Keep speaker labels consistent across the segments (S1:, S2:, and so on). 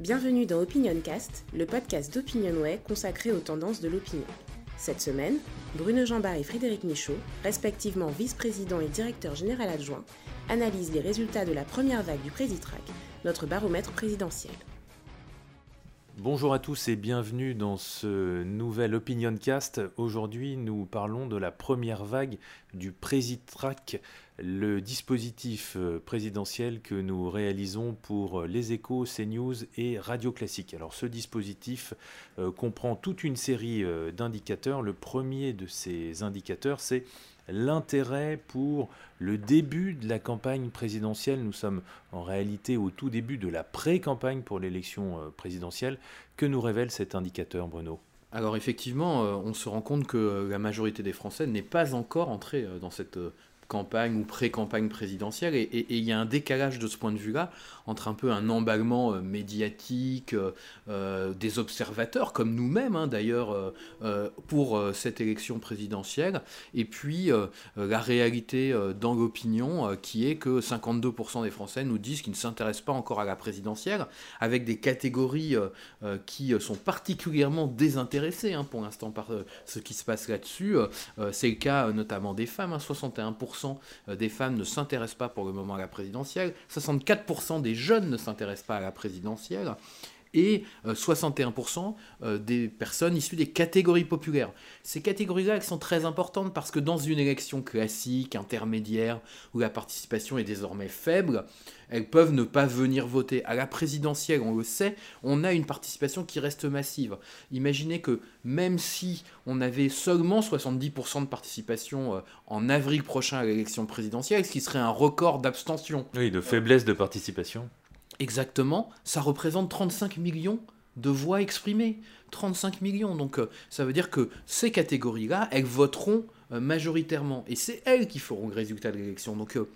S1: Bienvenue dans Opinioncast, le podcast d'Opinionway consacré aux tendances de l'opinion. Cette semaine, Bruno Jambard et Frédéric Michaud, respectivement vice-président et directeur général adjoint, analysent les résultats de la première vague du Présitrac, notre baromètre présidentiel.
S2: Bonjour à tous et bienvenue dans ce nouvel Opinioncast. Aujourd'hui, nous parlons de la première vague du Présitrac, le dispositif euh, présidentiel que nous réalisons pour les échos, CNews et Radio Classique. Alors ce dispositif euh, comprend toute une série euh, d'indicateurs. Le premier de ces indicateurs, c'est l'intérêt pour le début de la campagne présidentielle. Nous sommes en réalité au tout début de la pré-campagne pour l'élection présidentielle. Que nous révèle cet indicateur, Bruno?
S3: Alors effectivement, on se rend compte que la majorité des Français n'est pas encore entrée dans cette campagne ou pré-campagne présidentielle. Et il y a un décalage de ce point de vue-là entre un peu un emballement euh, médiatique euh, euh, des observateurs, comme nous-mêmes hein, d'ailleurs, pour cette élection présidentielle, et puis la réalité dans l'opinion qui est que 52% des Français nous disent qu'ils ne s'intéressent pas encore à la présidentielle, avec des catégories qui sont particulièrement désintéressées hein, pour l'instant par ce qui se passe là-dessus. C'est le cas notamment des femmes, 61% euh, des femmes ne s'intéressent pas pour le moment à la présidentielle, 64% des jeunes ne s'intéressent pas à la présidentielle et 61% euh, euh, des personnes issues des catégories populaires. Ces catégories-là, elles sont très importantes parce que dans une élection classique, intermédiaire, où la participation est désormais faible, elles peuvent ne pas venir voter. À la présidentielle, on le sait, on a une participation qui reste massive. Imaginez que même si on avait seulement 70% de participation euh, en avril prochain à l'élection présidentielle, ce qui serait un record d'abstention.
S2: Oui, de faiblesse de participation
S3: exactement, ça représente 35 millions de voix exprimées. 35 millions. Donc euh, ça veut dire que ces catégories-là, elles voteront euh, majoritairement. Et c'est elles qui feront le résultat de l'élection. Donc euh,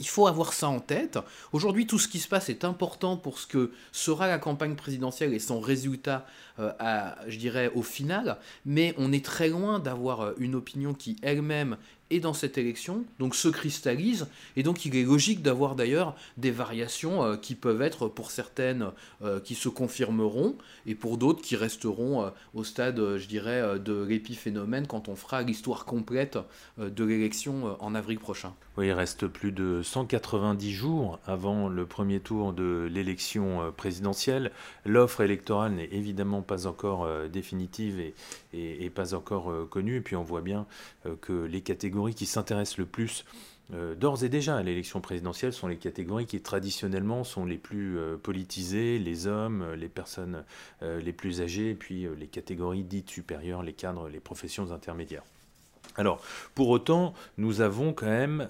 S3: il faut avoir ça en tête. Aujourd'hui, tout ce qui se passe est important pour ce que sera la campagne présidentielle et son résultat, à, je dirais, au final. Mais on est très loin d'avoir une opinion qui elle-même et dans cette élection, donc se cristallise, et donc il est logique d'avoir d'ailleurs des variations euh, qui peuvent être pour certaines euh, qui se confirmeront, et pour d'autres qui resteront euh, au stade, je dirais, de l'épiphénomène quand on fera l'histoire complète de l'élection en avril prochain.
S2: Oui, il reste plus de 190 jours avant le premier tour de l'élection présidentielle. L'offre électorale n'est évidemment pas encore définitive et, et, pas encore connue, et puis on voit bien que les catégories qui s'intéressent le plus euh, d'ores et déjà à l'élection présidentielle sont les catégories qui traditionnellement sont les plus euh, politisées, les hommes, euh, les personnes les plus âgées, et puis les catégories dites supérieures, les cadres, les professions intermédiaires. Alors, pour autant, nous avons quand même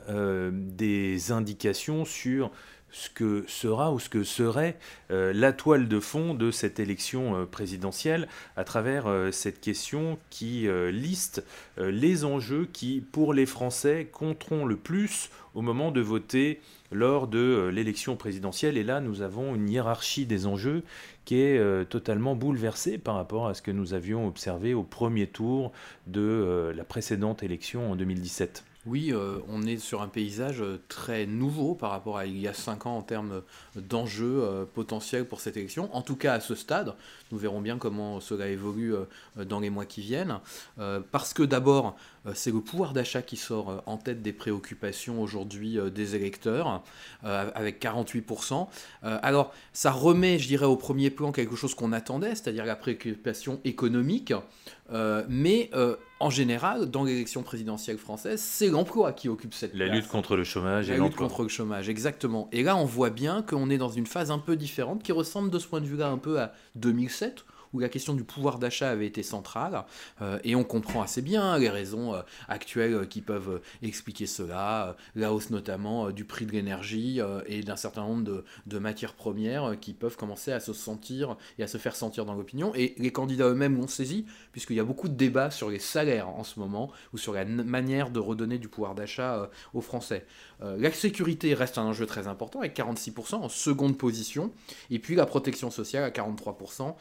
S2: des indications sur ce que sera ou ce que serait euh, la toile de fond de cette élection euh, présidentielle à travers euh, cette question qui liste les enjeux qui, pour les Français, compteront le plus au moment de voter lors de l'élection présidentielle. Et là, nous avons une hiérarchie des enjeux qui est totalement bouleversée par rapport à ce que nous avions observé au premier tour de la précédente élection en 2017.
S3: Oui, euh, on est sur un paysage euh, très nouveau par rapport à il y a cinq ans en termes d'enjeux euh, potentiels pour cette élection. En tout cas, à ce stade, nous verrons bien comment cela évolue dans les mois qui viennent. parce que d'abord, c'est le pouvoir d'achat qui sort en tête des préoccupations aujourd'hui des électeurs, avec 48%. alors, ça remet, je dirais, au premier plan quelque chose qu'on attendait, c'est-à-dire la préoccupation économique. mais en général, dans l'élection présidentielle française, c'est l'emploi qui occupe cette
S2: La lutte contre le chômage
S3: La lutte contre le chômage, exactement. Et là, on voit bien qu'on est dans une phase un peu différente qui ressemble de ce point de vue-là un peu à 2007, où la question du pouvoir d'achat avait été centrale, euh, et on comprend assez bien les raisons euh, actuelles euh, qui peuvent expliquer cela, la hausse notamment du prix de l'énergie et d'un certain nombre de, matières premières qui peuvent commencer à se sentir et à se faire sentir dans l'opinion, et les candidats eux-mêmes l'ont saisi, puisqu'il y a beaucoup de débats sur les salaires en ce moment, ou sur la manière de redonner du pouvoir d'achat aux Français. la sécurité reste un enjeu très important, avec 46% en seconde position, et puis la protection sociale à 43%.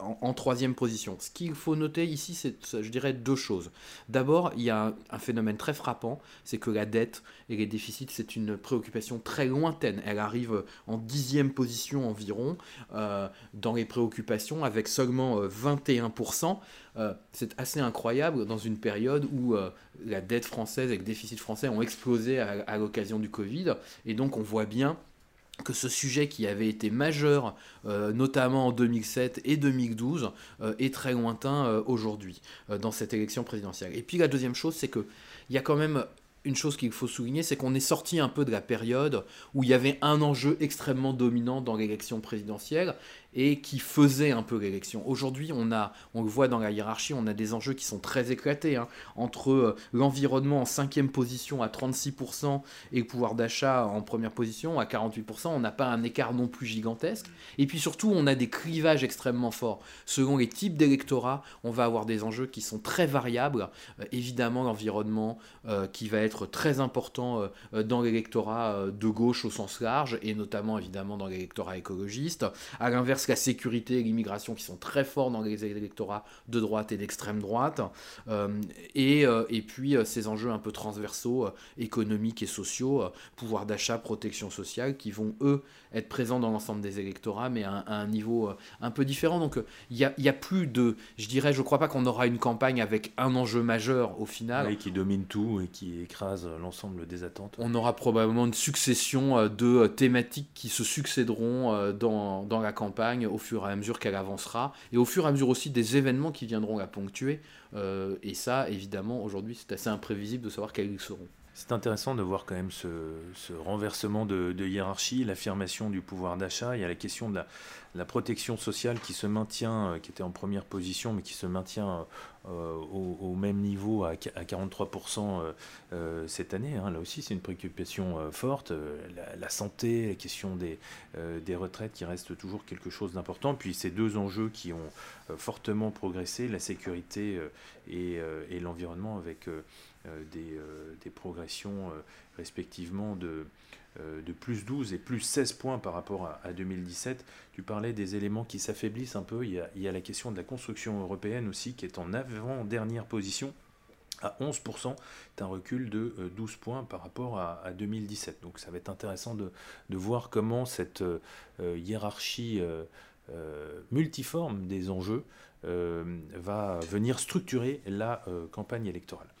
S3: En, troisième position. Ce qu'il faut noter ici, c'est, je dirais, deux choses. D'abord, il y a un, phénomène très frappant, c'est que la dette et les déficits, c'est une préoccupation très lointaine. Elle arrive en dixième position environ dans les préoccupations, avec seulement 21%. c'est assez incroyable dans une période où la dette française et le déficit français ont explosé à l'occasion du Covid. Et donc on voit bien que ce sujet qui avait été majeur, euh, notamment en 2007 et 2012, euh, est très lointain euh, aujourd'hui dans cette élection présidentielle. Et puis la deuxième chose, c'est qu'il y a quand même une chose qu'il faut souligner, c'est qu'on est sorti un peu de la période où il y avait un enjeu extrêmement dominant dans l'élection présidentielle et qui faisait un peu l'élection. Aujourd'hui, on a, on le voit dans la hiérarchie, on a des enjeux qui sont très éclatés hein. entre euh, l'environnement en cinquième position à 36% et le pouvoir d'achat en première position à 48%. On n'a pas un écart non plus gigantesque. Et puis surtout, on a des clivages extrêmement forts. Selon les types d'électorats, on va avoir des enjeux qui sont très variables. Euh, évidemment, l'environnement euh, qui va être très important dans l'électorat de gauche au sens large et notamment évidemment dans l'électorat écologiste. À l'inverse la sécurité et l'immigration qui sont très forts dans les électorats de droite et d'extrême droite, euh, et, euh, et, puis euh, ces enjeux un peu transversaux, économiques et sociaux, pouvoir d'achat, protection sociale, qui vont eux être présents dans l'ensemble des électorats, mais à, un niveau un peu différent. Donc il n'y a, y a, plus de, je dirais, je ne crois pas qu'on aura une campagne avec un enjeu majeur au final.
S2: Oui, qui domine tout et qui écrase l'ensemble des attentes.
S3: On aura probablement une succession de thématiques qui se succéderont dans, dans la campagne au fur et à mesure qu'elle avancera, et au fur et à mesure aussi des événements qui viendront la ponctuer. Euh, et ça, évidemment, aujourd'hui, c'est assez imprévisible de savoir quels ils seront.
S2: C'est intéressant de voir quand même ce, renversement de, hiérarchie, l'affirmation du pouvoir d'achat. Il y a la question de la, protection sociale qui se maintient, euh, qui était en première position, mais qui se maintient euh, au, même niveau à, 43% euh, cette année. Hein. Là aussi, c'est une préoccupation forte. La, santé, la question des, retraites qui reste toujours quelque chose d'important. Puis ces deux enjeux qui ont fortement progressé, la sécurité et, et l'environnement avec euh, euh, des, progressions euh, respectivement de, de plus 12 et plus 16 points par rapport à, 2017. Tu parlais des éléments qui s'affaiblissent un peu. Il y, a, il y, a, la question de la construction européenne aussi qui est en avant-dernière position à 11%. C'est un recul de 12 points par rapport à, 2017. Donc ça va être intéressant de, de voir comment cette hiérarchie multiforme des enjeux va venir structurer la campagne électorale.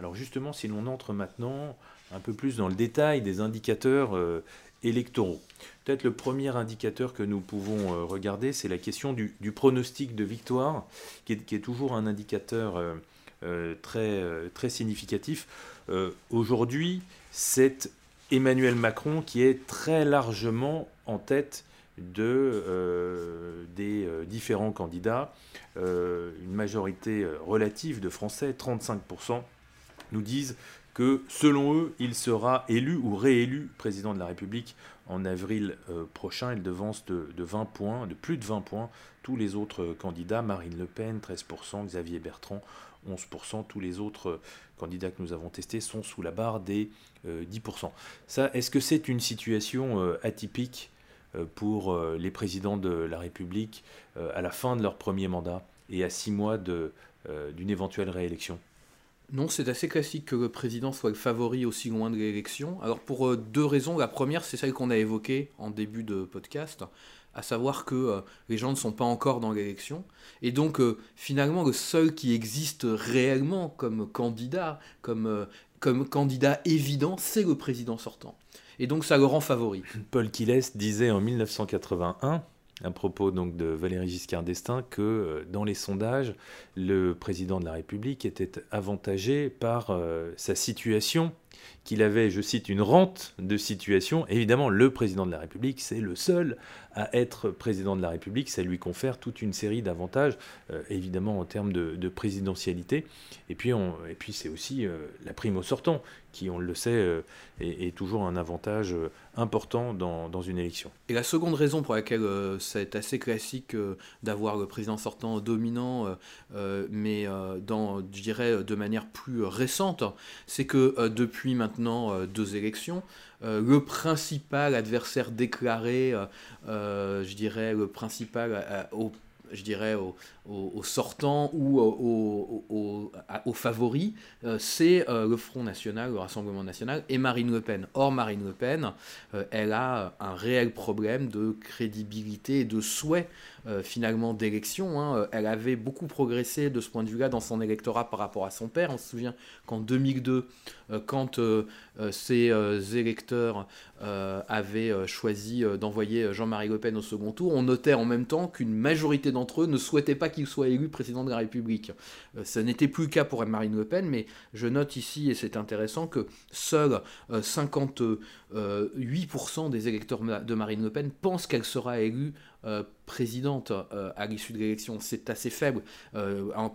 S2: Alors justement, si l'on entre maintenant un peu plus dans le détail des indicateurs euh, électoraux, peut-être le premier indicateur que nous pouvons euh, regarder, c'est la question du, pronostic de victoire, qui est, toujours un indicateur euh, très, significatif. Aujourd'hui, c'est Emmanuel Macron qui est très largement en tête de, des différents candidats, une majorité relative de Français, 35%, nous disent que selon eux, il sera élu ou réélu président de la République en avril euh, prochain. Il devance de, 20 points, de plus de 20 points, tous les autres candidats. Marine Le Pen, 13%, Xavier Bertrand, 11%. Tous les autres candidats que nous avons testés sont sous la barre des 10%. Euh, Ça, est-ce que c'est une situation euh, atypique pour les présidents de la République à la fin de leur premier mandat et à six mois d'une éventuelle réélection?
S3: Non, c'est assez classique que le président soit le favori aussi loin de l'élection. Alors pour euh, deux raisons. La première, c'est celle qu'on a évoquée en début de podcast, à savoir que euh, les gens ne sont pas encore dans l'élection. Et donc euh, finalement, le seul qui existe réellement comme candidat, comme, comme candidat évident, c'est le président sortant. Et donc ça le rend favori.
S2: Paul Quiles disait en 1981 à propos donc de Valéry Giscard d'Estaing que euh, dans les sondages, le président de la République était avantagé par euh, sa situation qu'il avait, je cite, une rente de situation. Évidemment, le président de la République, c'est le seul à être président de la République. Ça lui confère toute une série d'avantages, euh, évidemment en termes de, présidentialité. Et puis, puis c'est aussi euh, la prime au sortant, qui, on le sait, euh, est, toujours un avantage important dans, dans, une élection.
S3: Et la seconde raison pour laquelle c'est assez classique d'avoir le président sortant dominant, mais dans, je dirais, de manière plus récente, c'est que depuis maintenant deux élections, le principal adversaire déclaré, je dirais, le principal au je dirais, aux, sortants ou aux, favoris, c'est le Front National, le Rassemblement National et Marine Le Pen. Or, Marine Le Pen, elle a un réel problème de crédibilité et de souhait finalement d'élection. Hein. Elle avait beaucoup progressé de ce point de vue-là dans son électorat par rapport à son père. On se souvient qu'en 2002, quand ses électeurs avaient choisi d'envoyer Jean-Marie Le Pen au second tour, on notait en même temps qu'une majorité d'entre eux ne souhaitait pas qu'il soit élu président de la République. Euh, ce n'était plus le cas pour Marine Le Pen, mais je note ici, et c'est intéressant, que seuls 58% euh, des électeurs de Marine Le Pen pensent qu'elle sera élue euh, présidente à l'issue de l'élection. C'est assez faible.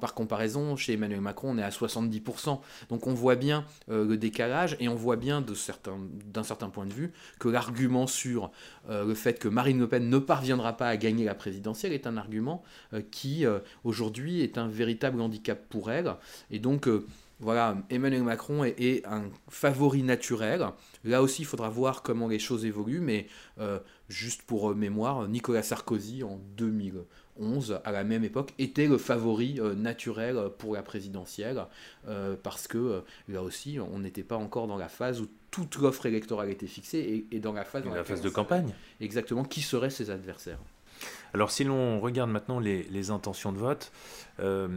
S3: par comparaison, chez Emmanuel Macron, on est à 70%. Donc on voit bien le décalage et on voit bien d'un certain, point de vue que l'argument sur le fait que Marine Le Pen ne parviendra pas à gagner la présidentielle est un argument qui aujourd'hui est un véritable handicap pour elle. Et donc, euh, voilà, Emmanuel Macron est, un favori naturel. Là aussi, il faudra voir comment les choses évoluent, mais euh, juste pour euh, mémoire, Nicolas Sarkozy, en 2011, à la même époque, était le favori naturel pour la présidentielle, parce que là aussi, on n'était pas encore dans la phase où toute l'offre électorale était fixée, et, dans la phase,
S2: la phase de campagne.
S3: Exactement, qui seraient ses adversaires?
S2: Alors si l'on regarde maintenant les, intentions de vote, euh,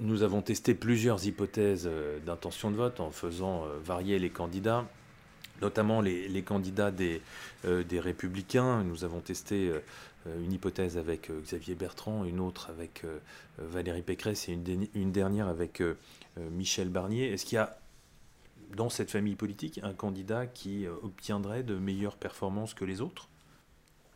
S2: nous avons testé plusieurs hypothèses euh, d'intention de vote en faisant euh, varier les candidats, notamment les, candidats des, républicains. Nous avons testé une hypothèse avec Xavier Bertrand, une autre avec Valérie Pécresse et une, dernière avec Michel Barnier. Est-ce qu'il y a dans cette famille politique un candidat qui obtiendrait de meilleures performances que les autres?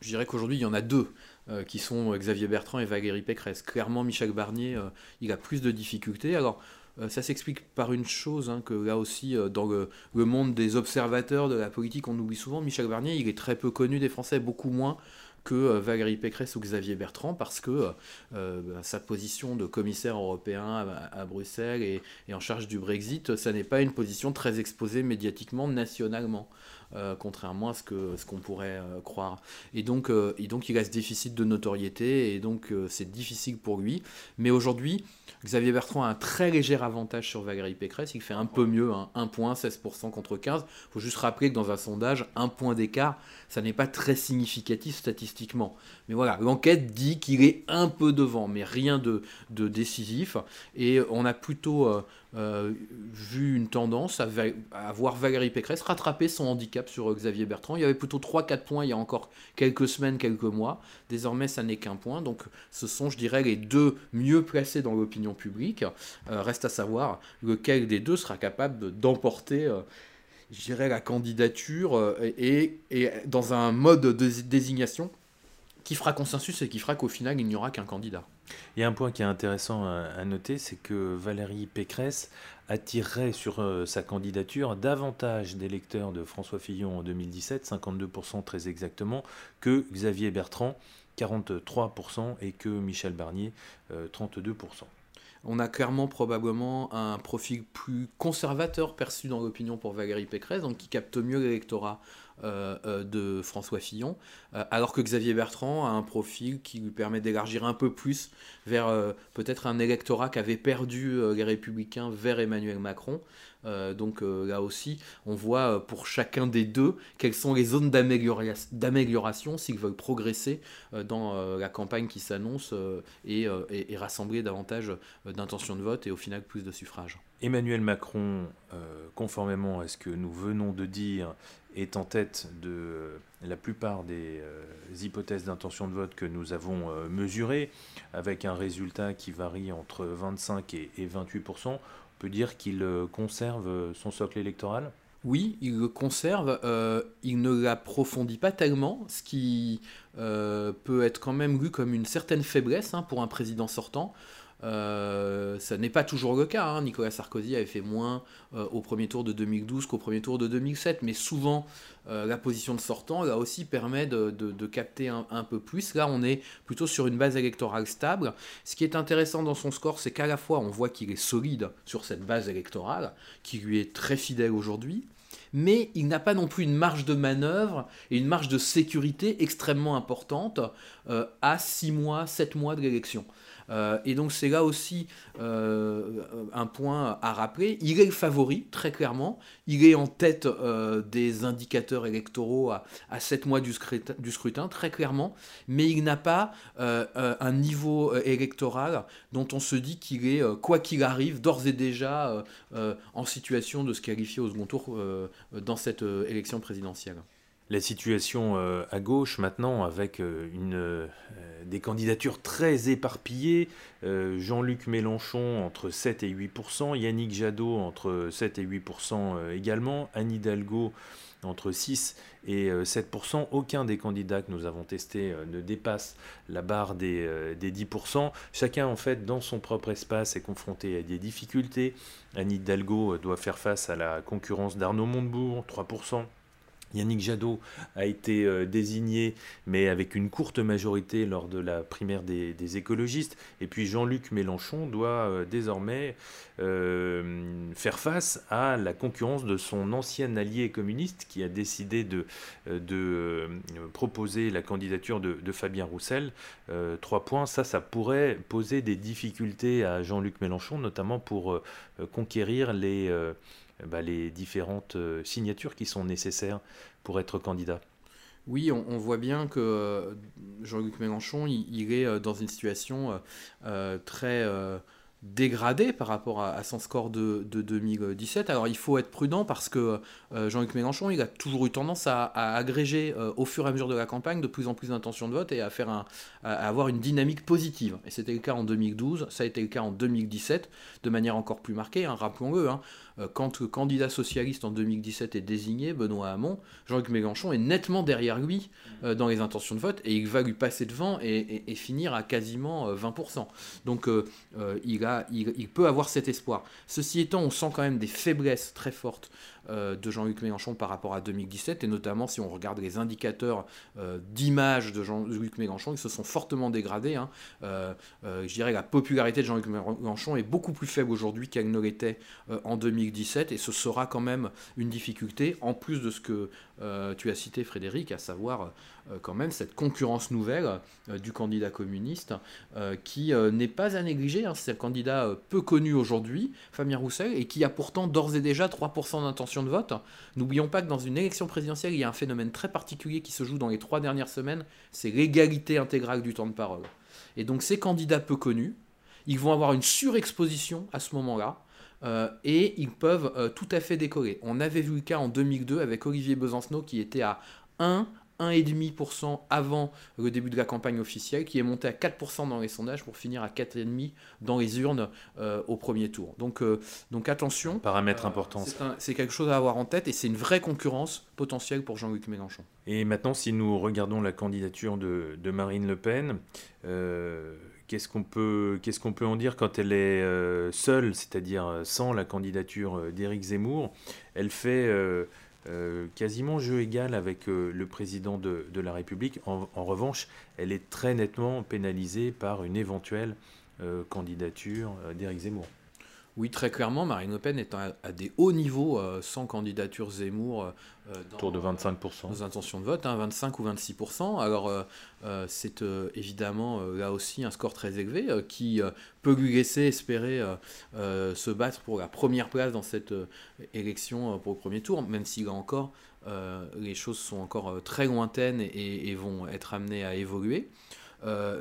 S3: Je dirais qu'aujourd'hui, il y en a deux euh, qui sont Xavier Bertrand et Valérie Pécresse. Clairement, Michel Barnier, euh, il a plus de difficultés. Alors, euh, ça s'explique par une chose, hein, que là aussi, dans le, monde des observateurs de la politique, on oublie souvent, Michel Barnier, il est très peu connu des Français, beaucoup moins que Valérie Pécresse ou Xavier Bertrand, parce que sa position de commissaire européen à, Bruxelles et, en charge du Brexit, ça n'est pas une position très exposée médiatiquement, nationalement. Euh, contrairement à ce qu'on ce pourrait euh, croire. Et donc, euh, donc il a ce déficit de notoriété, et donc c'est difficile pour lui. Mais aujourd'hui, Xavier Bertrand a un très léger avantage sur Valérie Pécresse, il fait un peu mieux, hein, 1 point, 16% contre 15. Il faut juste rappeler que dans un sondage, un point d'écart, ça n'est pas très significatif statistiquement. Mais voilà, l'enquête dit qu'il est un peu devant, mais rien de décisif. Et on a plutôt euh, vu une tendance à, voir Valérie Pécresse rattraper son handicap sur euh, Xavier Bertrand. Il y avait plutôt 3-4 points il y a encore quelques semaines, quelques mois. Désormais, ça n'est qu'un point. Donc, ce sont, je dirais, les deux mieux placés dans l'opinion publique. Euh, reste à savoir lequel des deux sera capable d'emporter. je dirais la candidature et, et, dans un mode de désignation qui fera consensus et qui fera qu'au final, il n'y aura qu'un candidat.
S2: Il y a un point qui est intéressant à noter, c'est que Valérie Pécresse attirerait sur euh, sa candidature davantage d'électeurs de François Fillon en 2017, 52% très exactement, que Xavier Bertrand, 43%, et que Michel Barnier, 32%. Euh,
S3: On a clairement probablement un profil plus conservateur perçu dans l'opinion pour Valérie Pécresse, donc qui capte mieux l'électorat de François Fillon, euh, alors que Xavier Bertrand a un profil qui lui permet d'élargir un peu plus vers peut-être un électorat qui avait perdu les républicains vers Emmanuel Macron. donc là aussi, on voit pour chacun des deux quelles sont les zones d'amélioration s'ils veulent progresser dans la campagne qui s'annonce et, rassembler davantage d'intentions de vote et au final plus de suffrages.
S2: Emmanuel Macron, conformément à ce que nous venons de dire, est en tête de la plupart des euh, hypothèses d'intention de vote que nous avons euh, mesurées, avec un résultat qui varie entre 25 et, 28% On peut dire qu'il euh, conserve son socle électoral?
S3: Oui, il le conserve, il ne l'approfondit pas tellement, ce qui peut être quand même vu comme une certaine faiblesse hein, pour un président sortant. Euh, ça n'est pas toujours le cas. Hein. Nicolas Sarkozy avait fait moins euh, au premier tour de 2012 qu'au premier tour de 2007, mais souvent euh, la position de sortant là aussi permet de, capter un, un, peu plus. Là, on est plutôt sur une base électorale stable. Ce qui est intéressant dans son score, c'est qu'à la fois on voit qu'il est solide sur cette base électorale, qui lui est très fidèle aujourd'hui, mais il n'a pas non plus une marge de manœuvre et une marge de sécurité extrêmement importante à 6 mois, 7 mois de l'élection. Euh, et donc c'est là aussi euh, un point à rappeler. Il est le favori, très clairement. Il est en tête euh, des indicateurs électoraux à, à 7 mois du scrutin, du scrutin, très clairement. Mais il n'a pas un niveau électoral dont on se dit qu'il est, quoi qu'il arrive, d'ores et déjà en situation de se qualifier au second tour dans cette élection présidentielle
S2: la situation euh, à gauche maintenant avec euh, une, euh, des candidatures très éparpillées. Jean-Luc Mélenchon entre 7 et 8% Yannick Jadot entre 7 et 8% également, Anne Hidalgo entre 6 et 7% Aucun des candidats que nous avons testés ne dépasse la barre des, des 10% Chacun en fait dans son propre espace est confronté à des difficultés. Anne Hidalgo doit faire face à la concurrence d'Arnaud Montebourg, 3 Yannick Jadot a été euh, désigné, mais avec une courte majorité lors de la primaire des, écologistes. Et puis Jean-Luc Mélenchon doit euh, désormais euh, faire face à la concurrence de son ancien allié communiste qui a décidé de, proposer la candidature de, de Fabien Roussel. trois points, ça, ça pourrait poser des difficultés à Jean-Luc Mélenchon, notamment pour conquérir les bah, les différentes euh, signatures qui sont nécessaires pour être candidat.
S3: Oui, on, voit bien que euh, Jean-Luc Mélenchon, il, est dans une situation très dégradé par rapport à, son score de, 2017. Alors il faut être prudent parce que euh, Jean-Luc Mélenchon, il a toujours eu tendance à, agréger euh, au fur et à mesure de la campagne de plus en plus d'intentions de vote et à, faire un, à avoir une dynamique positive. Et c'était le cas en 2012, ça a été le cas en 2017, de manière encore plus marquée, hein, rappelons-le. Hein. Euh, quand le candidat socialiste en 2017 est désigné, Benoît Hamon, Jean-Luc Mélenchon est nettement derrière lui dans les intentions de vote et il va lui passer devant et, finir à quasiment 20%. Donc il il, peut avoir cet espoir. Ceci étant, on sent quand même des faiblesses très fortes euh, de Jean-Luc Mélenchon par rapport à 2017, et notamment si on regarde les indicateurs euh, d'image de Jean-Luc Mélenchon, ils se sont fortement dégradés. Hein. Euh, je dirais que la popularité de Jean-Luc Mélenchon est beaucoup plus faible aujourd'hui qu'elle ne l'était en 2017, et ce sera quand même une difficulté, en plus de ce que tu as cité Frédéric, à savoir quand même cette concurrence nouvelle du candidat communiste qui n'est pas à négliger. Hein. C'est un candidat peu connu aujourd'hui, Fabien Roussel, et qui a pourtant d'ores et déjà 3% d'intention de vote. N'oublions pas que dans une élection présidentielle, il y a un phénomène très particulier qui se joue dans les trois dernières semaines, c'est l'égalité intégrale du temps de parole. Et donc ces candidats peu connus, ils vont avoir une surexposition à ce moment-là. Euh, et ils peuvent euh, tout à fait décoller. On avait vu le cas en 2002 avec Olivier Besancenot qui était à 1 1,5% avant le début de la campagne officielle, qui est monté à 4% dans les sondages pour finir à 4,5% dans les urnes euh, au premier tour. Donc, euh, donc attention.
S2: Paramètre euh, important.
S3: C'est quelque chose à avoir en tête et c'est une vraie concurrence potentielle pour Jean-Luc Mélenchon.
S2: Et maintenant, si nous regardons la candidature de, de Marine Le Pen, qu'est-ce qu'on peut, qu'est-ce peut en dire quand elle est seule, c'est-à-dire sans la candidature d'Éric Zemmour? Elle fait euh, quasiment jeu égal avec euh, le président de, la République. En, revanche, elle est très nettement pénalisée par une éventuelle euh, candidature d'Éric Zemmour.
S3: Oui, très clairement, Marine Le Pen est à, des hauts niveaux sans candidature Zemmour.
S2: dans, Autour de 25%.
S3: Nos intentions de vote, 25 hein, ou 26%. Alors, c'est évidemment là aussi un score très élevé qui peut lui laisser espérer se battre pour la première place dans cette élection pour le premier tour, même s'il a encore les choses sont encore très lointaines et, et, vont être amenées à évoluer.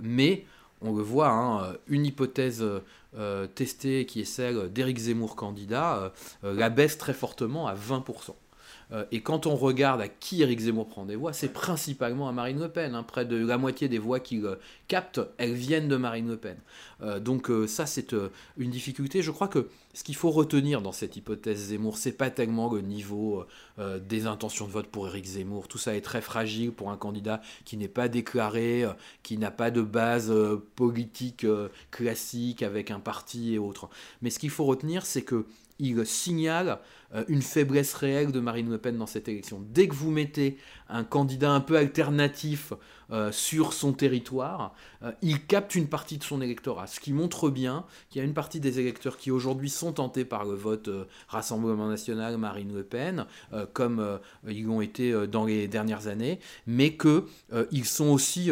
S3: mais on le voit, hein, une hypothèse euh, testée qui est celle d'Éric Zemmour candidat, euh, la baisse très fortement à 20%. Euh, et quand on regarde à qui Éric Zemmour prend des voix, c'est principalement à Marine Le Pen. Hein. Près de la moitié des voix qu'il capte, elles viennent de Marine Le Pen. Euh, donc euh, ça, c'est une difficulté. Je crois que ce qu'il faut retenir dans cette hypothèse Zemmour, c'est pas tellement le niveau des intentions de vote pour Éric Zemmour. Tout ça est très fragile pour un candidat qui n'est pas déclaré, qui n'a pas de base politique classique avec un parti et autres. Mais ce qu'il faut retenir, c'est que il signale euh, une faiblesse réelle de Marine Le Pen dans cette élection. Dès que vous mettez un candidat un peu alternatif euh, sur son territoire, euh, il capte une partie de son électorat, ce qui montre bien qu'il y a une partie des électeurs qui aujourd'hui sont tentés par le vote Rassemblement national Marine Le Pen, comme ils l'ont été dans les dernières années, mais qu'ils sont aussi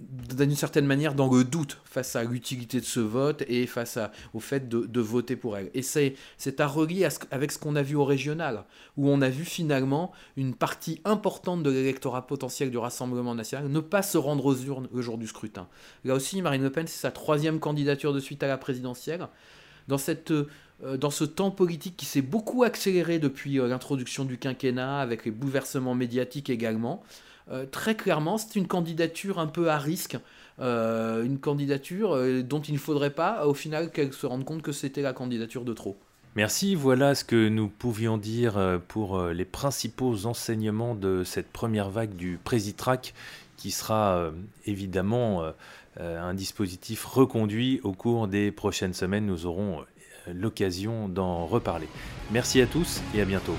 S3: d'une certaine manière dans le doute face à l'utilité de ce vote et face au fait de, voter pour elle. Et c'est à relier avec ce qu'on a vu au régional, où on a vu finalement une partie importante de l'électorat potentiel du Rassemblement national ne pas se rendre aux urnes le jour du scrutin. Là aussi, Marine Le Pen, c'est sa troisième candidature de suite à la présidentielle. Dans, cette, euh, dans ce temps politique qui s'est beaucoup accéléré depuis euh, l'introduction du quinquennat, avec les bouleversements médiatiques également, très clairement, c'est une candidature un peu à risque, euh, une candidature euh, dont il ne faudrait pas, au final, qu'elle se rende compte que c'était la candidature de trop.
S2: Merci, voilà ce que nous pouvions dire pour les principaux enseignements de cette première vague du Présitrac, qui sera évidemment un dispositif reconduit au cours des prochaines semaines. Nous aurons l'occasion d'en reparler. Merci à tous et à bientôt.